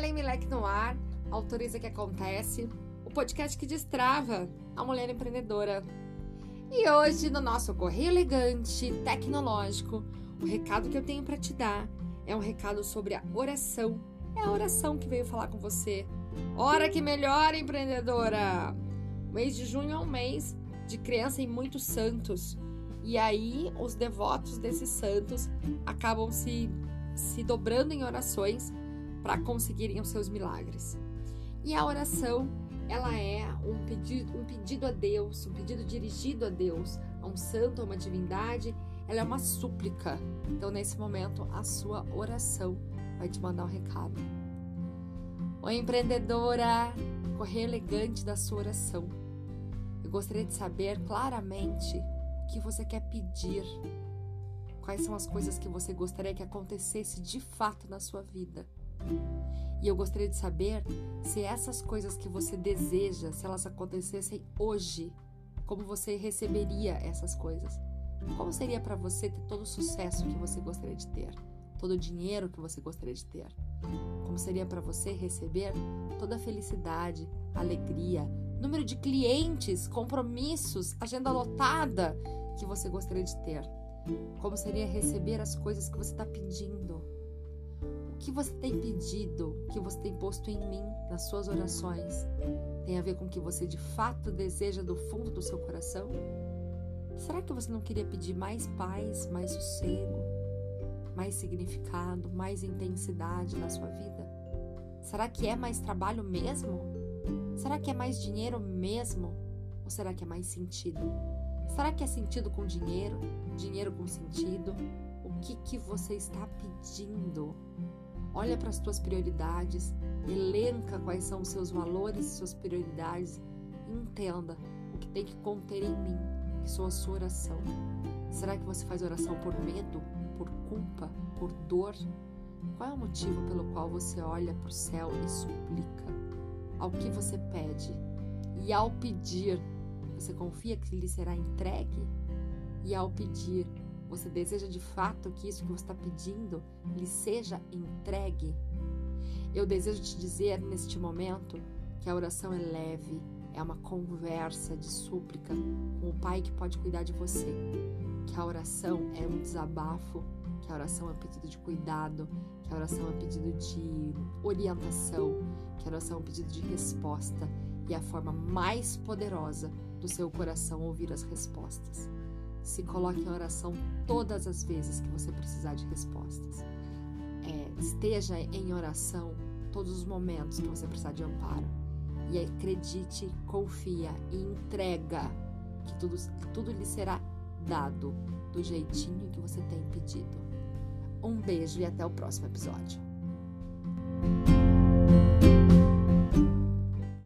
Tem Leque no ar, autoriza que acontece, o podcast que destrava a mulher empreendedora. E hoje, no nosso correio elegante, tecnológico, o recado que eu tenho para te dar é um recado sobre a oração. É a oração que veio falar com você. Hora que melhora, empreendedora! O mês de junho é um mês de crença em muitos santos. E aí, os devotos desses santos acabam se, se dobrando em orações para conseguirem os seus milagres. E a oração, ela é um pedido, um pedido a Deus, um pedido dirigido a Deus, a um santo, a uma divindade. Ela é uma súplica. Então, nesse momento, a sua oração vai te mandar um recado. Oi, empreendedora, correr elegante da sua oração. Eu gostaria de saber claramente o que você quer pedir. Quais são as coisas que você gostaria que acontecesse de fato na sua vida? E eu gostaria de saber se essas coisas que você deseja, se elas acontecessem hoje, como você receberia essas coisas? Como seria para você ter todo o sucesso que você gostaria de ter? Todo o dinheiro que você gostaria de ter? Como seria para você receber toda a felicidade, alegria, número de clientes, compromissos, agenda lotada que você gostaria de ter? Como seria receber as coisas que você está pedindo? Que você tem pedido, que você tem posto em mim nas suas orações, tem a ver com o que você de fato deseja do fundo do seu coração? Será que você não queria pedir mais paz, mais sossego, mais significado, mais intensidade na sua vida? Será que é mais trabalho mesmo? Será que é mais dinheiro mesmo? Ou será que é mais sentido? Será que é sentido com dinheiro? Dinheiro com sentido? O que, que você está pedindo? Olha para as tuas prioridades, elenca quais são os seus valores e suas prioridades entenda o que tem que conter em mim, que sou a sua oração. Será que você faz oração por medo, por culpa, por dor? Qual é o motivo pelo qual você olha para o céu e suplica? Ao que você pede? E ao pedir, você confia que lhe será entregue? E ao pedir, você deseja de fato que isso que você está pedindo lhe seja entregue? Eu desejo te dizer neste momento que a oração é leve, é uma conversa de súplica com o Pai que pode cuidar de você. Que a oração é um desabafo, que a oração é um pedido de cuidado, que a oração é um pedido de orientação, que a oração é um pedido de resposta e é a forma mais poderosa do seu coração ouvir as respostas. Se coloque em oração todas as vezes que você precisar de respostas. É, esteja em oração todos os momentos que você precisar de amparo. E acredite, confia e entrega que tudo, que tudo lhe será dado do jeitinho que você tem pedido. Um beijo e até o próximo episódio.